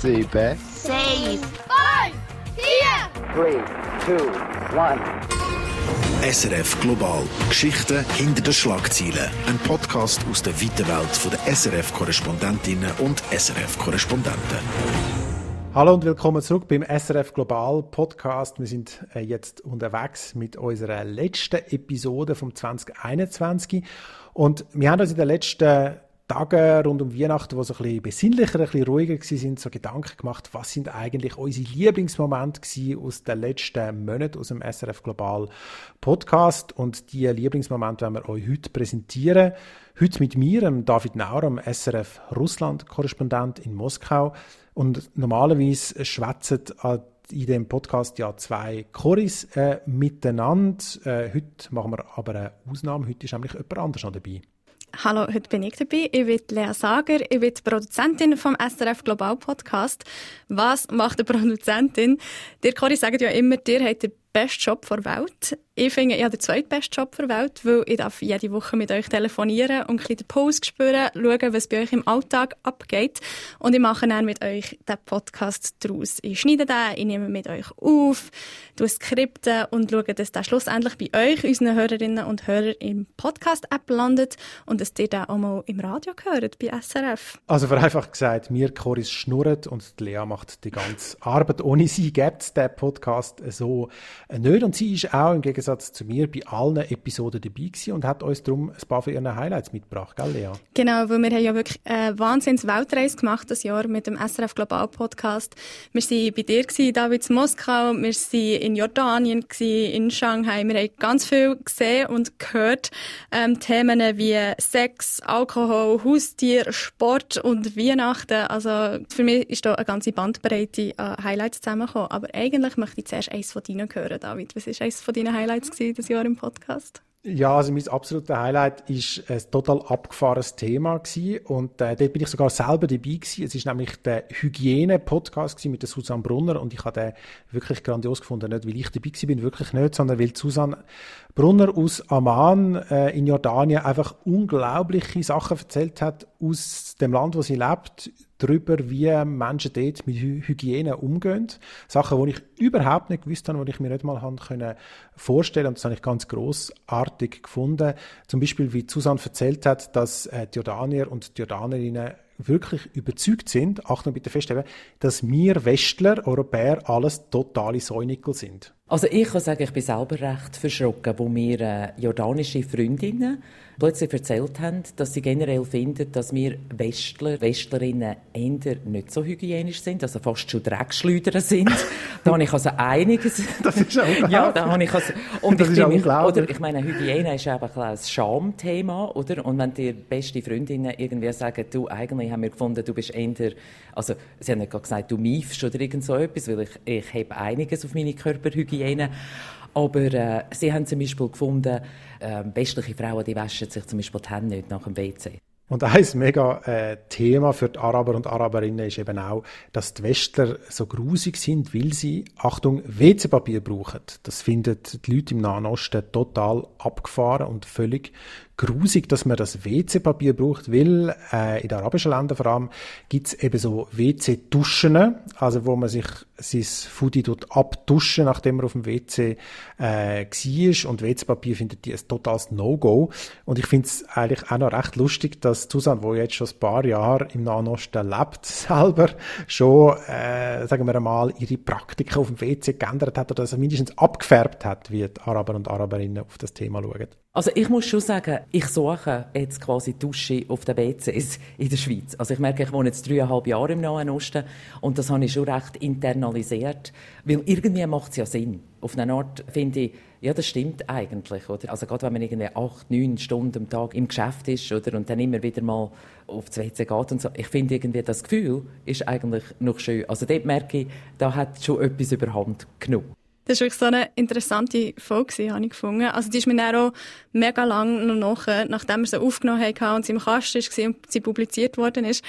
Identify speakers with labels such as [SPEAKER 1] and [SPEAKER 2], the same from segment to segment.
[SPEAKER 1] sieben,
[SPEAKER 2] sechs,
[SPEAKER 3] fünf, vier,
[SPEAKER 4] three, two, one.
[SPEAKER 5] SRF Global. Geschichten hinter den Schlagzeilen. Ein Podcast aus der weiten Welt der SRF-Korrespondentinnen und SRF-Korrespondenten.
[SPEAKER 6] Hallo und willkommen zurück beim SRF Global Podcast. Wir sind äh, jetzt unterwegs mit unserer letzten Episode vom 2021 und wir haben uns in den letzten Tagen rund um Weihnachten, wo so ein bisschen besinnlicher, ein bisschen ruhiger sind, so Gedanken gemacht, was sind eigentlich unsere Lieblingsmomente aus den letzten Monaten aus dem SRF Global Podcast und die Lieblingsmomente werden wir euch heute präsentieren. Heute mit mir, David Nauer, SRF Russland-Korrespondent in Moskau. Und normalerweise schwätzen in dem Podcast ja zwei Choris äh, miteinander. Äh, heute machen wir aber eine Ausnahme. Heute ist nämlich jemand anders noch dabei.
[SPEAKER 7] Hallo, heute bin ich dabei. Ich bin Lea Sager, ich bin Produzentin vom SRF Global Podcast. Was macht eine Produzentin? Dir, Cory, sagen ja immer, dir hat den besten Job der Welt. Ich finde, ich habe den zweitbesten Job der Welt, weil ich darf jede Woche mit euch telefonieren und ein bisschen den Puls spüren, schauen, was bei euch im Alltag abgeht. Und ich mache dann mit euch den Podcast daraus. Ich schneide den, ich nehme mit euch auf, tue Skripte und schaue, dass der schlussendlich bei euch, unseren Hörerinnen und Hörern, im Podcast-App landet und dass ihr den auch mal im Radio hört, bei SRF.
[SPEAKER 6] Also vereinfacht gesagt, mir Choris schnurrt und Lea macht die ganze Arbeit. Ohne sie gibt es den Podcast so nicht. Und sie ist auch im Gegensatz Gegensatz zu mir bei allen Episoden dabei gewesen und hat uns darum ein paar von ihren Highlights mitgebracht, gell, Lea?
[SPEAKER 7] Genau, weil wir haben ja wirklich eine wahnsinns Weltreise gemacht das Jahr mit dem SRF Global Podcast. Wir waren bei dir gewesen, David in Moskau, wir waren in Jordanien gewesen, in Shanghai. Wir haben ganz viel gesehen und gehört. Ähm, Themen wie Sex, Alkohol, Haustier, Sport und Weihnachten. Also für mich ist da eine ganze Bandbreite an Highlights zusammengekommen. Aber eigentlich möchte ich zuerst eins von deinen hören, David. Was ist eins von deinen Highlights? Highlights dieses Jahr im Podcast?
[SPEAKER 6] Ja, also mein absolutes Highlight ist ein total abgefahrenes Thema gewesen. und äh, dort bin ich sogar selber dabei gewesen. Es ist nämlich der Hygiene-Podcast mit der Susanne Brunner und ich habe den wirklich grandios gefunden, nicht weil ich dabei gewesen bin, wirklich nicht, sondern weil Susanne Brunner aus Amman äh, in Jordanien einfach unglaubliche Sachen erzählt hat aus dem Land, wo sie lebt, darüber, wie Menschen dort mit Hygiene umgehen. Sachen, die ich überhaupt nicht gewusst habe, die ich mir nicht mal können vorstellen und das habe ich ganz großartig gefunden. Zum Beispiel, wie Susanne erzählt hat, dass äh, die Jordanier und die Jordanerinnen wirklich überzeugt sind, Achtung bitte feststellen, dass wir Westler, Europäer, alles totale Säunickel sind.
[SPEAKER 8] Also ich kann sagen, ich bin selber recht verschrocken, wo mir äh, jordanische Freundinnen plötzlich erzählt haben, dass sie generell finden, dass wir Westler, Westlerinnen eher nicht so hygienisch sind, also fast schon Dreckschleuder sind. da habe ich also einiges.
[SPEAKER 6] Das ist unglaublich.
[SPEAKER 8] Ja, da habe ich also,
[SPEAKER 6] und das ich ist mich,
[SPEAKER 8] oder ich meine, Hygiene ist einfach ein Schamthema, oder? Und wenn dir beste Freundinnen irgendwie sagen, du, eigentlich haben wir gefunden, du bist eher, also sie haben nicht gesagt, du miefst oder irgend so etwas, weil ich, ich habe einiges auf meine Körperhygiene. Aber äh, sie haben zum Beispiel gefunden, äh, westliche Frauen, die waschen sich zum Beispiel die Hände nicht nach dem WC.
[SPEAKER 6] Und ein mega äh, Thema für die Araber und Araberinnen ist eben auch, dass die Westler so grusig sind, weil sie, Achtung, WC-Papier brauchen. Das finden die Leute im Nahen Osten total abgefahren und völlig grusig, dass man das WC-Papier braucht, weil äh, in den arabischen Ländern vor allem gibt es eben so WC-Duschen, also wo man sich sein Foodie dort abduschen, nachdem man auf dem WC äh, war. Und WC-Papier findet die ein totales No-Go. Und ich finde es eigentlich auch noch recht lustig, dass Susanne, wo jetzt schon ein paar Jahre im Nahen Osten lebt, selber schon, äh, sagen wir einmal, ihre Praktiken auf dem WC geändert hat oder also mindestens abgefärbt hat, wie die Araber und Araberinnen auf das Thema schauen.
[SPEAKER 8] Also ich muss schon sagen, ich suche jetzt quasi Dusche auf den WCs in der Schweiz. Also ich merke, ich wohne jetzt dreieinhalb Jahre im Nahen Osten und das habe ich schon recht internalisiert, weil irgendwie macht es ja Sinn. Auf eine Art finde ich, ja, das stimmt eigentlich, oder? Also gerade wenn man irgendwie acht, neun Stunden am Tag im Geschäft ist, oder? Und dann immer wieder mal auf das WC geht und so. Ich finde irgendwie, das Gefühl ist eigentlich noch schön. Also dort merke ich, da hat schon etwas überhand genommen.
[SPEAKER 7] Das war wirklich so eine interessante Folge, habe ich gefunden. Also die ist mir dann auch mega lang noch nach, nachdem wir sie aufgenommen haben und sie im Kasten war und sie publiziert worden ist,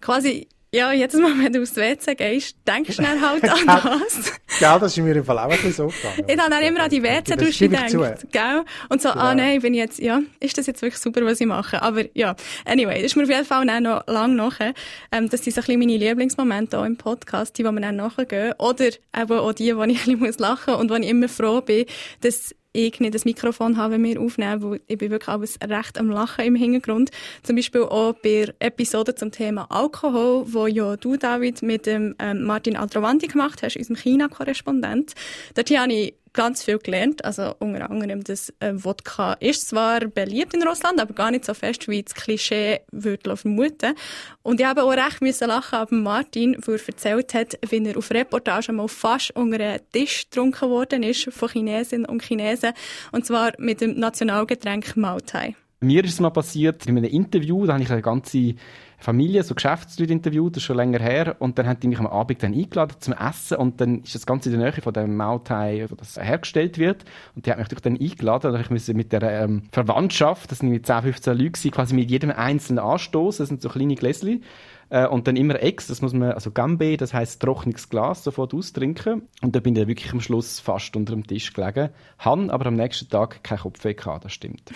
[SPEAKER 7] quasi ja, jedes Mal, wenn du aufs WC gehst, denkst du dann halt an das.
[SPEAKER 6] Gell, das ist mir im Fall auch ein bisschen so gegangen.
[SPEAKER 7] Ich habe dann immer an die WC-Dusche gedacht, gell? Und so, ah, genau. ah nein, bin ich jetzt, ja, ist das jetzt wirklich super, was ich mache? Aber ja, anyway, das ist mir auf jeden Fall auch noch lang nachher. Ähm, das sind so ein bisschen meine Lieblingsmomente auch im Podcast, die, die wir dann nachgehen. Oder eben auch die, wo ich ein bisschen lachen muss und wo ich immer froh bin, dass ich nicht das Mikrofon habe, wenn wir aufnehmen, weil ich bin wirklich alles recht am Lachen im Hintergrund. Zum Beispiel auch bei Episoden zum Thema Alkohol, wo ja du, David, mit dem ähm, Martin Altrovanti gemacht hast, unserem China-Korrespondent. Dort habe ich ganz viel gelernt. Also unter anderem, dass äh, Wodka ist zwar beliebt in Russland, aber gar nicht so fest, wie das Klischee würde vermuten. Und ich habe auch recht müssen lachen ab Martin, wo er erzählt hat, wie er auf Reportage mal fast unter einen Tisch getrunken worden ist von Chinesinnen und Chinesen. Und zwar mit dem Nationalgetränk Mautai.
[SPEAKER 1] Mir ist es mal passiert, in einem Interview, da habe ich eine ganze Familie, so Geschäftsleute interviewt, das ist schon länger her. Und dann haben die mich am Abend dann eingeladen zum Essen. Und dann ist das Ganze in der Nähe von dem Mautai, wo das hergestellt wird. Und die hat mich natürlich dann eingeladen. Und ich musste mit der ähm, Verwandtschaft, das sind mit 10, 15 Leute, quasi mit jedem einzelnen anstoßen. Das sind so kleine Gläschen. Äh, und dann immer Ex, das muss man, also Gambe, das heisst trockenes Glas, sofort austrinken. Und da bin ich dann wirklich am Schluss fast unter dem Tisch gelegen. Han aber am nächsten Tag kein Kopfweh gehabt, das stimmt.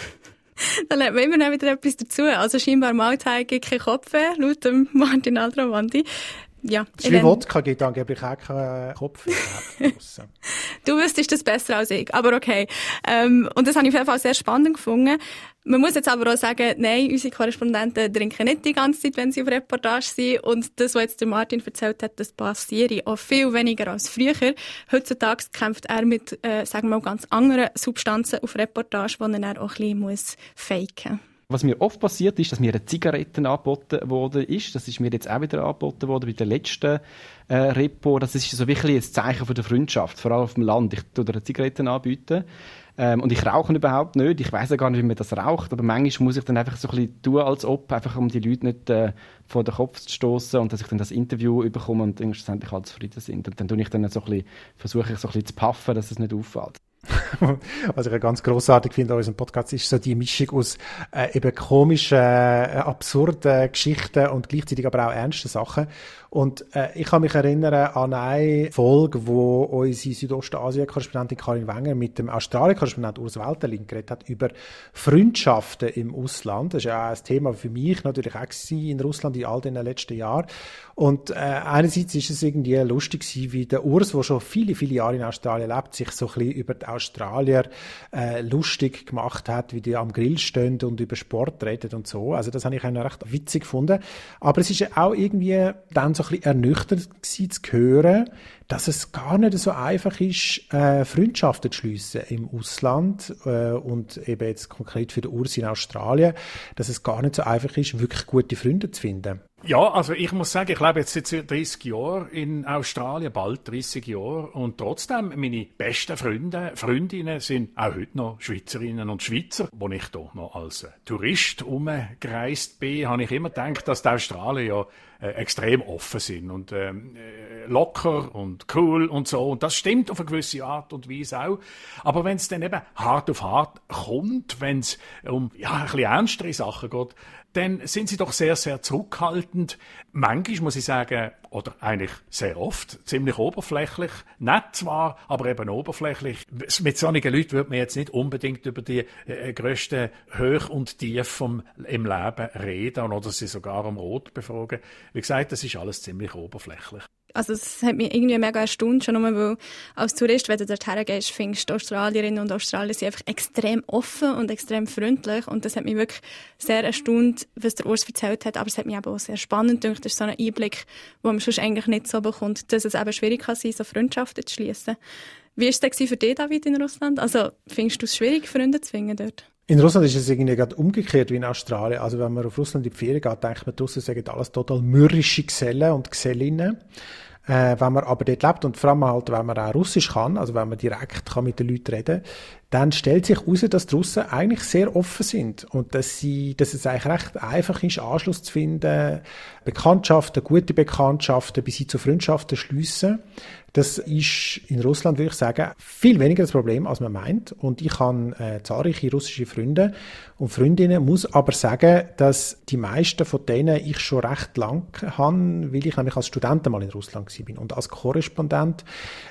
[SPEAKER 7] da lernt man immer wieder etwas dazu. Also scheinbar Mahlzeit gibt kein Kopf, laut dem Martin Aldrovandi. Ja.
[SPEAKER 6] Das Wodka gibt angeblich auch keinen Kopf.
[SPEAKER 7] du wüsstest das besser als ich, aber okay. Ähm, und das habe ich auf jeden Fall sehr spannend gefunden. Man muss jetzt aber auch sagen, nein, unsere Korrespondenten trinken nicht die ganze Zeit, wenn sie auf Reportage sind. Und das, was jetzt der Martin erzählt hat, das passiert auch viel weniger als früher. Heutzutage kämpft er mit, äh, sagen wir mal, ganz anderen Substanzen auf Reportage, die er auch ein bisschen muss faken muss.
[SPEAKER 1] Was mir oft passiert ist, dass mir eine Zigaretten angeboten wurde ist. Das ist mir jetzt auch wieder angeboten worden bei der letzten äh, Repo. Das ist so wirklich ein Zeichen von der Freundschaft, vor allem auf dem Land. Ich tue dir eine Zigaretten anbieten. Ähm, und ich rauche überhaupt nicht. Ich weiß ja gar nicht, wie man das raucht. Aber manchmal muss ich dann einfach so ein bisschen tun, als ob, einfach um die Leute nicht äh, vor den Kopf zu stoßen und dass ich dann das Interview bekomme und schlussendlich alle zufrieden sind. Und dann tue ich dann so ein bisschen, versuche ich so ein bisschen zu puffen, dass es nicht auffällt.
[SPEAKER 6] Was ich ganz großartig finde an unserem Podcast, ist so die Mischung aus äh, eben komischen, äh, absurden Geschichten und gleichzeitig aber auch ernsten Sachen. Und äh, ich kann mich erinnern an eine Folge, wo unsere Südostasien-Korrespondentin Karin Wenger mit dem Australien-Korrespondent Urs Welterling geredet hat über Freundschaften im Ausland. Das ist ja auch ein Thema für mich natürlich auch in Russland in all den letzten Jahren. Und äh, einerseits ist es irgendwie lustig wie der Urs, der schon viele, viele Jahre in Australien lebt, sich so ein bisschen über die Australier äh, lustig gemacht hat, wie die am Grill stehen und über Sport reden und so. Also das habe ich auch recht witzig gefunden. Aber es ist auch irgendwie dann so ein bisschen ernüchternd gewesen, zu hören, dass es gar nicht so einfach ist, äh, Freundschaften zu schliessen im Ausland äh, und eben jetzt konkret für den Urs in Australien, dass es gar nicht so einfach ist, wirklich gute Freunde zu finden.
[SPEAKER 2] Ja, also ich muss sagen, ich lebe jetzt seit 30 Jahren in Australien, bald 30 Jahre, und trotzdem, meine besten Freunde, Freundinnen sind auch heute noch Schweizerinnen und Schweizer. Als ich hier noch als Tourist umgereist bin, habe ich immer gedacht, dass die Australier ja äh, extrem offen sind und ähm, äh, locker und cool und so. Und das stimmt auf eine gewisse Art und Weise auch. Aber wenn es dann eben hart auf hart kommt, wenn es um ja, ein bisschen ernstere Sachen geht, dann sind sie doch sehr, sehr zurückhaltend. Manchmal muss ich sagen, oder eigentlich sehr oft, ziemlich oberflächlich. Nett zwar, aber eben oberflächlich. Mit solchen Leuten würde man jetzt nicht unbedingt über die äh, grössten Höch und Tief vom, im Leben reden oder sie sogar um Rot befragen. Wie gesagt, das ist alles ziemlich oberflächlich
[SPEAKER 7] also es hat mich irgendwie mega erstaunt, schon nur weil als Tourist, wenn du dort hergehst, findest du Australierinnen und Australier sind einfach extrem offen und extrem freundlich und das hat mich wirklich sehr erstaunt, was der Urs erzählt hat, aber es hat mich aber auch sehr spannend gedacht, das ist so ein Einblick, wo man sonst eigentlich nicht so bekommt, dass es eben schwierig kann sein, so Freundschaften zu schließen. Wie war es denn für dich, David, in Russland? Also findest du es schwierig, Freunde zu finden dort?
[SPEAKER 6] In Russland ist es irgendwie gerade umgekehrt wie in Australien. Also wenn man auf Russland in die Ferien geht, denkt man, draussen sagen alles total mürrische Gesellen und Gesellinnen. Äh, wenn man aber dort lebt und vor allem halt, wenn man auch Russisch kann, also wenn man direkt kann mit den Leuten reden dann stellt sich heraus, dass die Russen eigentlich sehr offen sind und dass, sie, dass es eigentlich recht einfach ist, Anschluss zu finden, Bekanntschaften, gute Bekanntschaften bis hin zu Freundschaften schliessen. Das ist in Russland, würde ich sagen, viel weniger das Problem, als man meint. Und ich habe äh, zahlreiche russische Freunde und Freundinnen, muss aber sagen, dass die meisten von denen ich schon recht lang habe, weil ich nämlich als Student mal in Russland war. Und als Korrespondent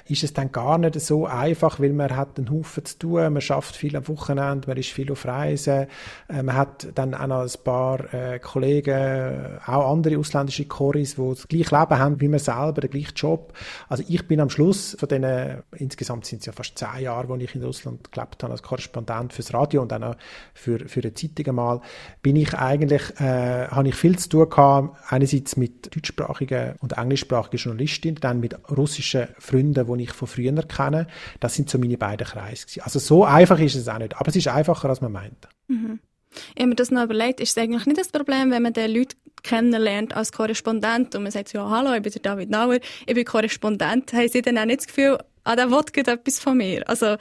[SPEAKER 6] ist es dann gar nicht so einfach, weil man hat einen Haufen zu tun, man schafft viel am Wochenende, man ist viel auf Reisen, äh, man hat dann auch noch ein paar äh, Kollegen, auch andere ausländische Choris, die das gleiche Leben haben wie man selber, den gleichen Job. Also ich bin am Schluss von denen, insgesamt sind es ja fast zehn Jahre, wo ich in Russland gelebt habe als Korrespondent fürs Radio und dann auch für, für eine Zeitung einmal, bin ich eigentlich, äh, habe ich viel zu tun gehabt, einerseits mit deutschsprachigen und englischsprachigen Journalistinnen, dann mit russischen Freunden, die ich von früher kenne. Das sind so meine beiden Kreise. Also so einfach ist es auch nicht, aber es ist einfacher, als man meint.
[SPEAKER 7] Mhm. Ich habe mir das noch überlegt, ist es eigentlich nicht das Problem, wenn man den Leute kennenlernt als Korrespondent und man sagt, ja, hallo, ich bin der David Nauer, ich bin Korrespondent, haben sie dann auch nicht das Gefühl, ah, der will etwas von mir? Also,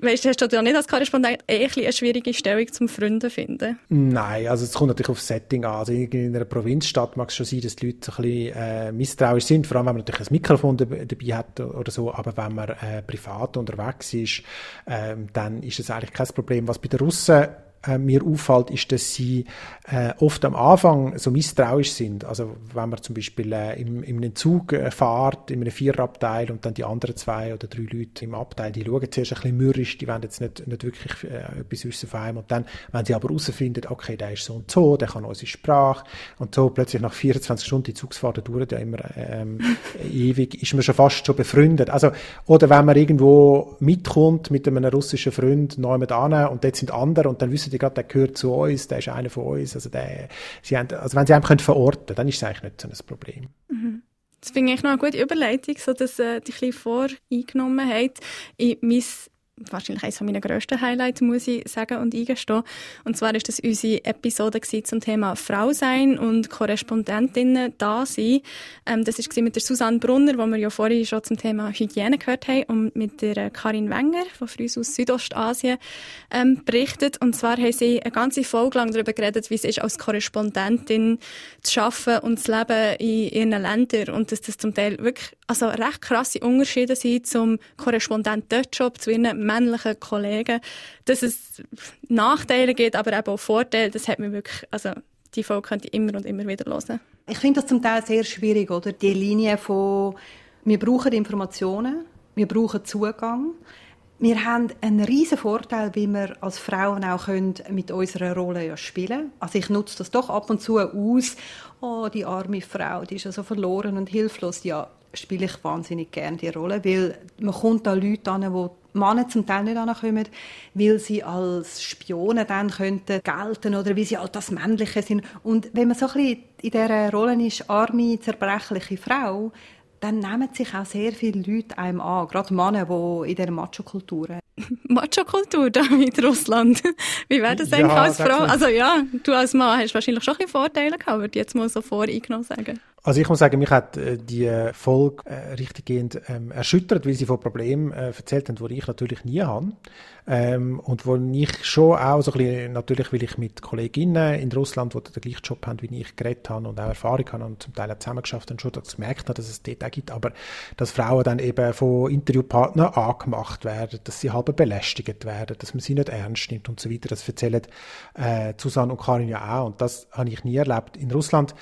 [SPEAKER 7] Weißt hast du ja nicht als Korrespondent eh eine schwierige Stellung zum Freunden finden?
[SPEAKER 6] Nein, also es kommt natürlich auf das Setting an. Also in einer Provinzstadt mag es schon sein, dass die Leute ein bisschen äh, misstrauisch sind, vor allem wenn man natürlich ein Mikrofon dabei hat oder so, aber wenn man äh, privat unterwegs ist, äh, dann ist es eigentlich kein Problem. Was bei den Russen äh, mir auffällt, ist, dass sie äh, oft am Anfang so misstrauisch sind. Also wenn man zum Beispiel äh, im, in einem Zug äh, fährt, in einem Viererabteil und dann die anderen zwei oder drei Leute im Abteil, die schauen zuerst ein bisschen mürrisch, die wollen jetzt nicht, nicht wirklich äh, etwas wissen von einem. Und dann, wenn sie aber herausfinden, okay, der ist so und so, der kann unsere Sprache und so plötzlich nach 24 Stunden, die Zugsfahrten dauern ja immer ähm, ewig, ist man schon fast schon befreundet. Also, oder wenn man irgendwo mitkommt mit einem russischen Freund neu mit an und dort sind andere und dann wissen der gehört zu uns, der ist einer von uns. Also, der, sie haben, also wenn sie einen verorten können, dann ist es eigentlich nicht so ein Problem.
[SPEAKER 7] Mhm. Das finde ich noch eine gute Überleitung, so dass äh, die ein bisschen voreingenommen hat in mein wahrscheinlich eines meiner grössten Highlights, muss ich sagen und eingestehen. Und zwar ist das unsere Episode zum Thema Frau sein und Korrespondentinnen da sein. Ähm, das war mit der Susanne Brunner, wo wir ja vorhin schon zum Thema Hygiene gehört haben, und mit der Karin Wenger von uns aus Südostasien ähm, berichtet. Und zwar haben sie eine ganze Folge lang darüber geredet, wie es ist, als Korrespondentin zu arbeiten und zu leben in ihren Ländern. Und dass das zum Teil wirklich also recht krasse Unterschiede sind zum Korrespondent-Job, zu ihren männlichen Kollegen, dass es Nachteile gibt, aber eben auch Vorteile, das hat mir wirklich, also die Folge könnte ich immer und immer wieder hören.
[SPEAKER 9] Ich finde das zum Teil sehr schwierig, oder? Die Linie von, wir brauchen Informationen, wir brauchen Zugang. Wir haben einen riesen Vorteil, wie wir als Frauen auch können mit unserer Rolle ja spielen Also ich nutze das doch ab und zu aus. Oh, die arme Frau, die ist ja so verloren und hilflos. Ja, spiele ich wahnsinnig gerne die Rolle, weil man kommt da Leute an, die Männer zum Teil nicht ankommen, weil sie als Spione dann könnten gelten oder wie sie halt das Männliche sind. Und wenn man so ein bisschen in dieser Rolle ist, arme, zerbrechliche Frau, dann nehmen sich auch sehr viele Leute einem an, gerade Männer, die in dieser Macho-Kultur
[SPEAKER 7] Macho-Kultur da in Russland. Wie wäre das eigentlich ja, als Frau? Also ja, du als Mann hast wahrscheinlich schon ein Vorteile gehabt, würde ich jetzt mal so voreingenommen sagen.
[SPEAKER 6] Also ich muss sagen, mich hat äh, die Folge äh, richtiggehend ähm, erschüttert, weil sie von Problemen äh, erzählt haben, die ich natürlich nie habe. Ähm, und wo ich schon auch so ein bisschen, natürlich, weil ich mit Kolleginnen in Russland, die den gleichen Job haben wie ich, geredet habe und auch Erfahrung habe und zum Teil auch zusammengeschafft habe, schon das gemerkt habe, dass es dort auch gibt, aber dass Frauen dann eben von Interviewpartnern angemacht werden, dass sie halb belästigt werden, dass man sie nicht ernst nimmt und so weiter. Das erzählen äh, Susanne und Karin ja auch und das habe ich nie erlebt. In Russland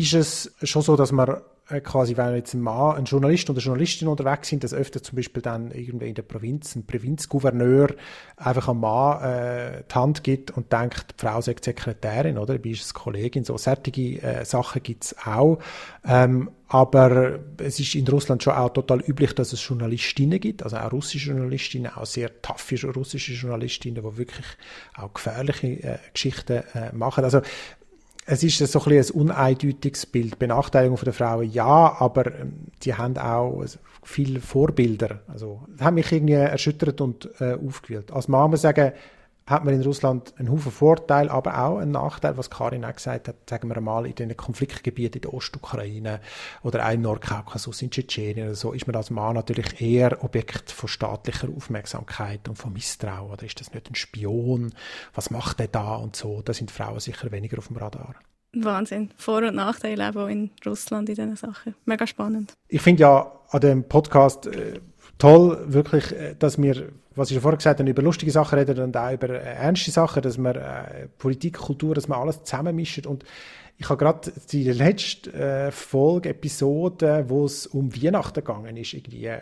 [SPEAKER 6] ist es schon so, dass man äh, quasi, wenn jetzt ein Mann, ein Journalist oder eine Journalistin unterwegs sind, dass öfter zum Beispiel dann irgendwie in der Provinz ein Provinzgouverneur einfach einem Mann äh, die Hand gibt und denkt, die Frau sei Sekretärin, oder? Dabei ist es Kollegin. So fertige äh, Sachen gibt's auch. Ähm, aber es ist in Russland schon auch total üblich, dass es Journalistinnen gibt, also auch russische Journalistinnen, auch sehr taffe russische Journalistinnen, die wirklich auch gefährliche äh, Geschichten äh, machen. Also es ist so ein, ein uneindeutiges Bild. Benachteiligung der Frauen ja, aber ähm, die haben auch viele Vorbilder. Also, das hat mich irgendwie erschüttert und äh, aufgewühlt. Als ich sagen, hat man in Russland einen Haufen Vorteil, aber auch einen Nachteil, was Karin auch gesagt hat, sagen wir mal, in den Konfliktgebieten in der Ostukraine oder auch im Nordkaukasus, in Tschetschenien oder so, ist man als Mann natürlich eher Objekt von staatlicher Aufmerksamkeit und von Misstrauen. Oder ist das nicht ein Spion? Was macht der da und so? Da sind Frauen sicher weniger auf dem Radar.
[SPEAKER 7] Wahnsinn. Vor- und Nachteile auch in Russland in diesen Sachen. Mega spannend.
[SPEAKER 6] Ich finde ja an dem Podcast äh, toll, wirklich, äh, dass wir, was ich schon vorher gesagt habe, über lustige Sachen reden und auch über äh, ernste Sachen, dass wir äh, Politik, Kultur, dass wir alles zusammenmischen und ich habe gerade die letzte äh, Folge, Episode, wo es um Weihnachten gegangen ist, irgendwie äh,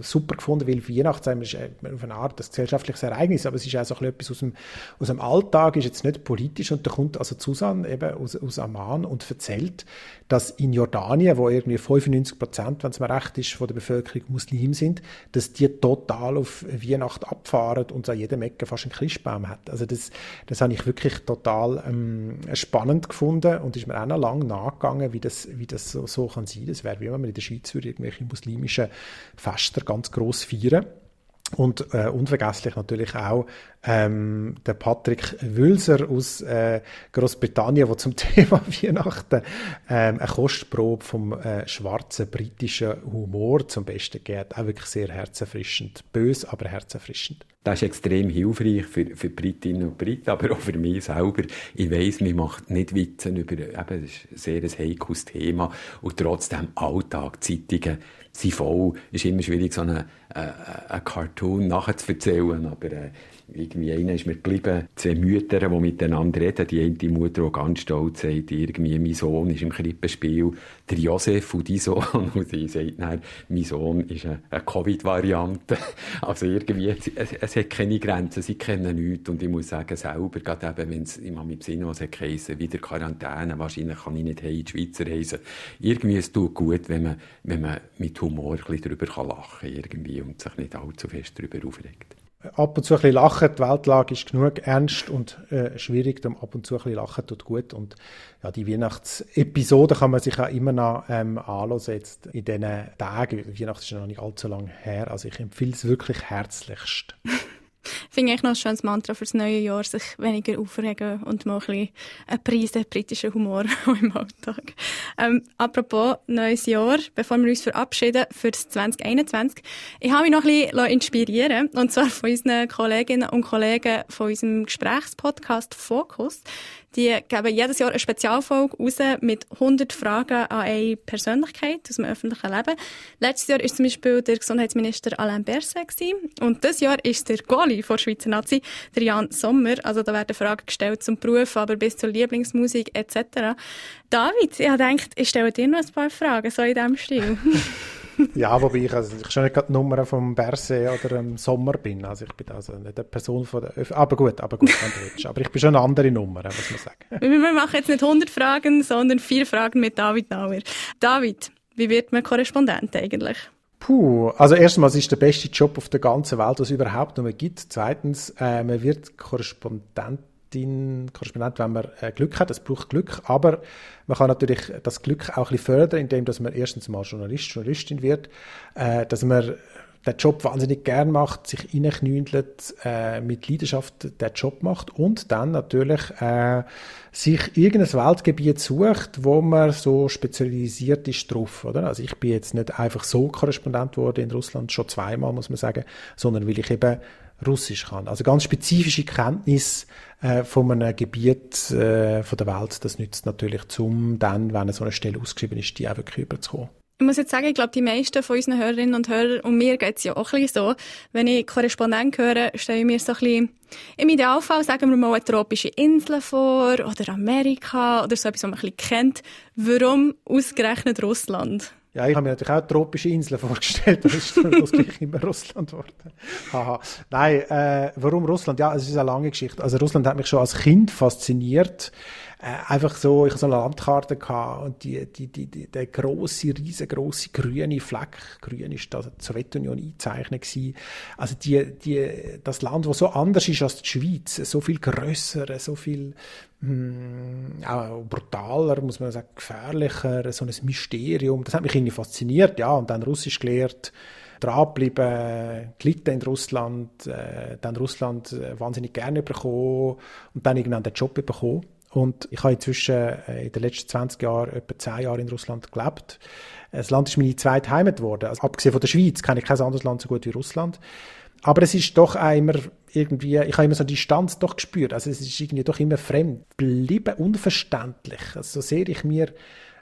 [SPEAKER 6] super gefunden, weil Weihnachten ist auf eine Art ein gesellschaftliches Ereignis, aber es ist auch so etwas aus dem, aus dem Alltag, ist jetzt nicht politisch und da kommt also Susan eben aus, aus Amman und erzählt, dass in Jordanien, wo irgendwie 95 Prozent, wenn es mir recht ist, von der Bevölkerung Muslim sind, dass die total auf Weihnachten abfahren und an jedem Ecke fast einen Christbaum hat. Also das, das habe ich wirklich total ähm, spannend gefunden und ist mir auch noch lange nachgegangen, wie das, wie das so, so kann sein. Das wäre, wie wenn man in der Schweiz würde irgendwelche muslimischen Feste ganz groß feiern. Und äh, unvergesslich natürlich auch ähm, der Patrick Wülser aus äh, Großbritannien, der zum Thema Weihnachten ähm, eine Kostprobe vom äh, schwarzen britischen Humor zum Besten gibt. Auch wirklich sehr herzerfrischend. Bös, aber herzerfrischend.
[SPEAKER 10] Das ist extrem hilfreich für, für Britinnen und Briten, aber auch für mich selber. Ich weiss, man macht nicht Witze über, eben, das ist sehr heikles Thema und trotzdem Alltag, Zeitungen voll. Es ist immer schwierig, so einen, äh, einen Cartoon nachzuerzählen, aber äh, irgendwie einer ist mir geblieben, zwei Mütter, die miteinander reden. Die eine Mutter, die ganz stolz sagt, irgendwie, mein Sohn ist im Krippenspiel der Josef und dein Sohn. Und sie sagt dann, mein Sohn ist eine, Covid-Variante. Also irgendwie, es, es, hat keine Grenzen, sie kennen nichts. Und ich muss sagen, selber, gerade eben, wenn es, ich habe mit Sinn, was es wieder Quarantäne, wahrscheinlich kann ich nicht in die Schweizer reisen. Irgendwie, es tut gut, wenn man, wenn man mit Humor ein bisschen darüber lachen kann, irgendwie, und sich nicht allzu fest darüber aufregt
[SPEAKER 6] ab und zu ein bisschen lachen. Die Weltlage ist genug ernst und äh, schwierig, darum ab und zu ein bisschen lachen tut gut. Und ja, die Weihnachtsepisode kann man sich auch immer noch ähm, jetzt in diesen Tagen. Weihnachten ist noch nicht allzu lange her, also ich empfehle es wirklich herzlichst.
[SPEAKER 7] finde ich noch ein schönes Mantra fürs neue Jahr, sich weniger aufregen und mal ein bisschen einen Preis britischen Humor im Alltag. Ähm, apropos neues Jahr, bevor wir uns verabschieden für das 2021. Ich habe mich noch ein bisschen inspirieren und zwar von unseren Kolleginnen und Kollegen von unserem Gesprächspodcast Focus. Die geben jedes Jahr eine Spezialfolge raus mit 100 Fragen an eine Persönlichkeit aus dem öffentlichen Leben. Letztes Jahr war zum Beispiel der Gesundheitsminister Alain Berset und dieses Jahr ist der Goalie von der Schweizer Nazi, der Jan Sommer. Also da werden Fragen gestellt zum Beruf, aber bis zur Lieblingsmusik etc. David, ich habe gedacht, ich stelle dir noch ein paar Fragen, so in diesem Stil.
[SPEAKER 6] ja, wobei ich, also ich schon nicht gerade die Nummer vom Berse oder im Sommer bin. Also ich bin also nicht eine Person von der Öf Aber gut, aber gut, wenn du willst. Aber ich bin schon eine andere Nummer, muss man sagen.
[SPEAKER 7] Wir machen jetzt nicht 100 Fragen, sondern vier Fragen mit David Nauer. David, wie wird man Korrespondent eigentlich?
[SPEAKER 6] Puh, also erstmal, es ist der beste Job auf der ganzen Welt, was es überhaupt noch gibt. Zweitens, äh, man wird Korrespondent Journalistin, Korrespondent, wenn man äh, Glück hat. Es braucht Glück, aber man kann natürlich das Glück auch ein bisschen fördern, indem dass man erstens mal Journalist, Journalistin wird, äh, dass man den Job wahnsinnig gern macht, sich reinknündelt, äh, mit Leidenschaft den Job macht und dann natürlich äh, sich irgendein Weltgebiet sucht, wo man so spezialisiert ist drauf, oder? Also ich bin jetzt nicht einfach so Korrespondent geworden in Russland, schon zweimal, muss man sagen, sondern weil ich eben Russisch kann. Also ganz spezifische Kenntnis äh, von einem Gebiet äh, von der Welt, das nützt natürlich zum dann, wenn so eine Stelle ausgeschrieben ist, die auch wirklich überzukommen.
[SPEAKER 7] Ich muss jetzt sagen, ich glaube, die meisten von unseren Hörerinnen und Hörern, und mir geht es ja auch ein bisschen so, wenn ich Korrespondent höre, stelle ich mir so ein bisschen, im Idealfall sagen wir mal eine tropische Insel vor, oder Amerika, oder so etwas, was man ein bisschen kennt. Warum ausgerechnet Russland?
[SPEAKER 6] Ja, ich habe mir natürlich auch tropische Inseln vorgestellt, das ist das gleich immer Russland geworden. Haha. Nein, äh, warum Russland? Ja, es ist eine lange Geschichte. Also Russland hat mich schon als Kind fasziniert. Äh, einfach so, ich hatte so eine Landkarte gehabt und die, die, die, die, der große, riesengroße grüne Fleck, grün ist da die Sowjetunion eingezeichnet gewesen. Also die, die, das Land, das so anders ist als die Schweiz, so viel grösser, so viel mh, hm, auch brutaler, muss man sagen, gefährlicher, so ein Mysterium. Das hat mich irgendwie fasziniert, ja, und dann Russisch gelernt, dranbleiben, gelitten in Russland, äh, dann Russland äh, wahnsinnig gerne bekommen und dann irgendwann den Job bekommen. Und ich habe inzwischen äh, in den letzten 20 Jahren etwa 10 Jahre in Russland gelebt. Das Land ist meine zweite Heimat geworden. Also, abgesehen von der Schweiz kenne ich kein anderes Land so gut wie Russland. Aber es ist doch auch immer irgendwie, ich habe immer so eine Distanz doch gespürt. Also es ist irgendwie doch immer fremd, bleiben unverständlich. Also so sehr ich mir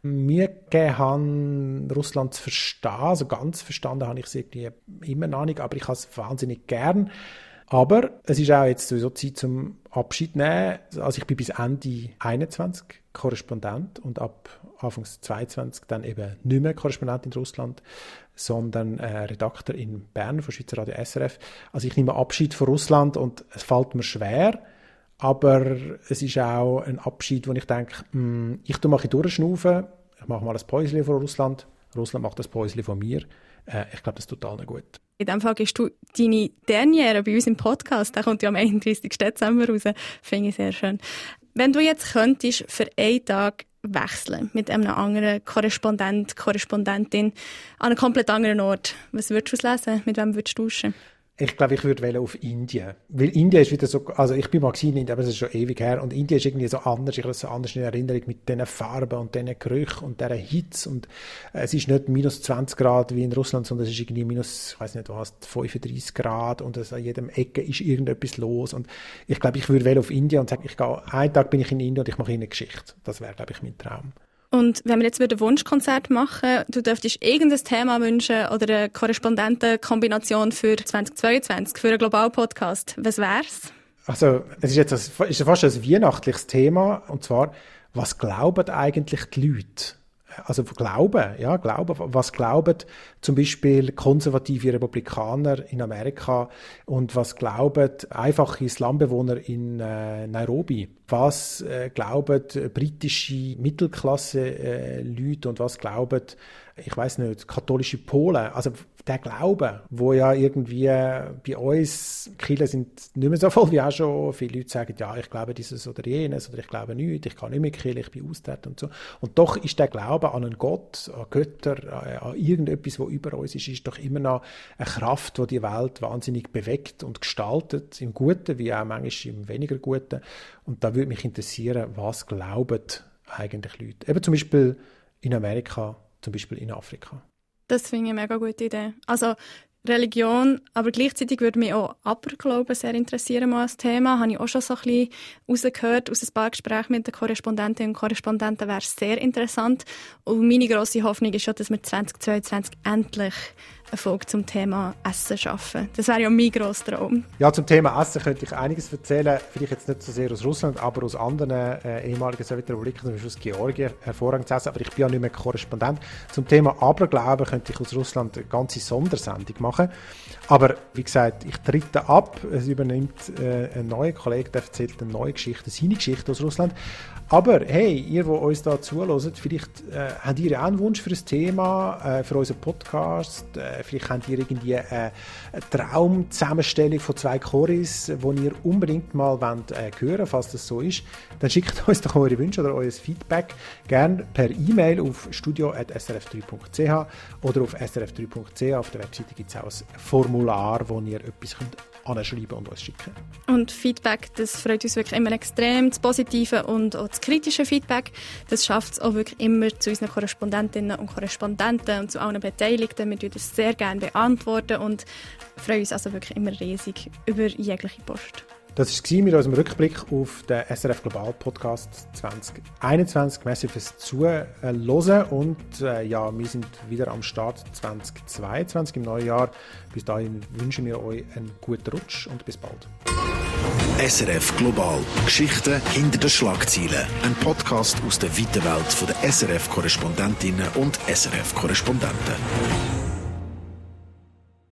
[SPEAKER 6] Mühe gegeben habe, Russland zu verstehen, also ganz verstanden habe ich es irgendwie immer noch nicht, aber ich habe es wahnsinnig gern. Aber es ist auch jetzt sowieso Zeit zum Abschied nehmen. Also ich bin bis Ende 21 Korrespondent und ab Anfang 22 dann eben nicht mehr Korrespondent in Russland, sondern äh, Redakteur in Bern von Schweizer Radio SRF. Also ich nehme Abschied von Russland und es fällt mir schwer, aber es ist auch ein Abschied, wo ich denke, mh, hm, ich ein durchschnaufen, ich mache mal ein Päuschen von Russland, Russland macht das Päuschen von mir. Äh, ich glaube, das tut allen gut.
[SPEAKER 7] In dem Fall gehst du deine Derniere bei uns im Podcast, der kommt ja am 31. Dezember raus, finde ich sehr schön. Wenn du jetzt könntest für einen Tag wechseln mit einem anderen Korrespondent, Korrespondentin an einem komplett anderen Ort, was würdest du lesen? Mit wem würdest du tauschen?
[SPEAKER 6] Ich glaube, ich würde auf Indien. Weil Indien ist wieder so, also ich bin mal in Indien, aber es ist schon ewig her. Und Indien ist irgendwie so anders. Ich habe so anders in Erinnerung mit diesen Farben und diesen Gerüchen und dieser Hitze. Und äh, es ist nicht minus 20 Grad wie in Russland, sondern es ist irgendwie minus, ich weiß nicht was, 35 Grad und an jedem Ecke ist irgendetwas los. Und ich glaube, ich würde auf Indien und sagen, ich gehe, einen Tag bin ich in Indien und ich mache eine Geschichte. Das wäre, glaube ich, mein Traum.
[SPEAKER 7] Und wenn wir jetzt ein Wunschkonzert machen, du dürftest irgendein Thema wünschen oder eine Korrespondentenkombination für 2022, für einen Global-Podcast, was wär's?
[SPEAKER 6] Also, es ist jetzt ein, ist fast ein weihnachtliches Thema, und zwar, was glauben eigentlich die Leute? Also Glauben, ja, Glauben, was glauben zum Beispiel konservative Republikaner in Amerika und was glauben einfache Islambewohner in äh, Nairobi? Was äh, glauben britische Mittelklasse-Leute äh, und was glauben, ich weiß nicht, katholische Polen? Also der Glaube, wo ja irgendwie bei uns, Kirchen sind nicht mehr so voll wie auch schon, viele Leute sagen, ja, ich glaube dieses oder jenes oder ich glaube nichts, ich kann nicht mehr Kirche, ich bin austreten und so. Und doch ist der Glaube an einen Gott, an Götter, an irgendetwas, wo über uns ist, ist doch immer noch eine Kraft, die die Welt wahnsinnig bewegt und gestaltet, im Guten wie auch manchmal im weniger Guten. Und da würde mich interessieren, was glauben eigentlich Leute? Eben zum Beispiel in Amerika, zum Beispiel in Afrika.
[SPEAKER 7] Das finde ich eine mega gute Idee. Also Religion, aber gleichzeitig würde mich auch Aberglauben sehr interessieren mal als Thema. Habe ich auch schon so ein bisschen rausgehört aus ein paar Gesprächen mit den Korrespondentinnen und Korrespondenten. Wäre sehr interessant. Und meine grosse Hoffnung ist schon, dass wir 2022 endlich eine Folge zum Thema Essen schaffen. Das wäre ja mein grosser Traum.
[SPEAKER 6] Ja, zum Thema Essen könnte ich einiges erzählen. Vielleicht jetzt nicht so sehr aus Russland, aber aus anderen äh, ehemaligen Sowjetrepubliken, zum Beispiel aus Georgien, hervorragend zu essen. Aber ich bin ja nicht mehr Korrespondent. Zum Thema Aberglauben könnte ich aus Russland eine ganze Sondersendung machen. Aber wie gesagt, ich trete ab. Es übernimmt äh, ein neuer Kollege, der erzählt eine neue Geschichte, seine Geschichte aus Russland. Aber hey, ihr, die uns da zuhört, vielleicht äh, habt ihr auch einen Wunsch für ein Thema, äh, für unseren Podcast. Äh, vielleicht habt ihr irgendwie äh, eine Traumzusammenstellung von zwei Choris, die ihr unbedingt mal wollt, äh, hören falls das so ist. Dann schickt uns doch eure Wünsche oder euer Feedback gerne per E-Mail auf studio.srf3.ch oder auf srf3.ch. Auf der Webseite gibt es auch ein Formular, wo ihr etwas könnt anschreiben und uns schicken.
[SPEAKER 7] Und Feedback, das freut uns wirklich immer extrem. Das positive und auch das kritische Feedback, das schafft es auch wirklich immer zu unseren Korrespondentinnen und Korrespondenten und zu allen Beteiligten. Wir beantworten das sehr gerne beantworten und freuen uns also wirklich immer riesig über jegliche Post.
[SPEAKER 6] Das war mit unserem Rückblick auf den SRF Global Podcast 2021. Merci fürs Zuhören und äh, ja, wir sind wieder am Start 2022 im neuen Jahr. Bis dahin wünschen wir euch einen guten Rutsch und bis bald.
[SPEAKER 5] SRF Global. Geschichten hinter den Schlagzeilen. Ein Podcast aus der weiten Welt der SRF-Korrespondentinnen und SRF-Korrespondenten.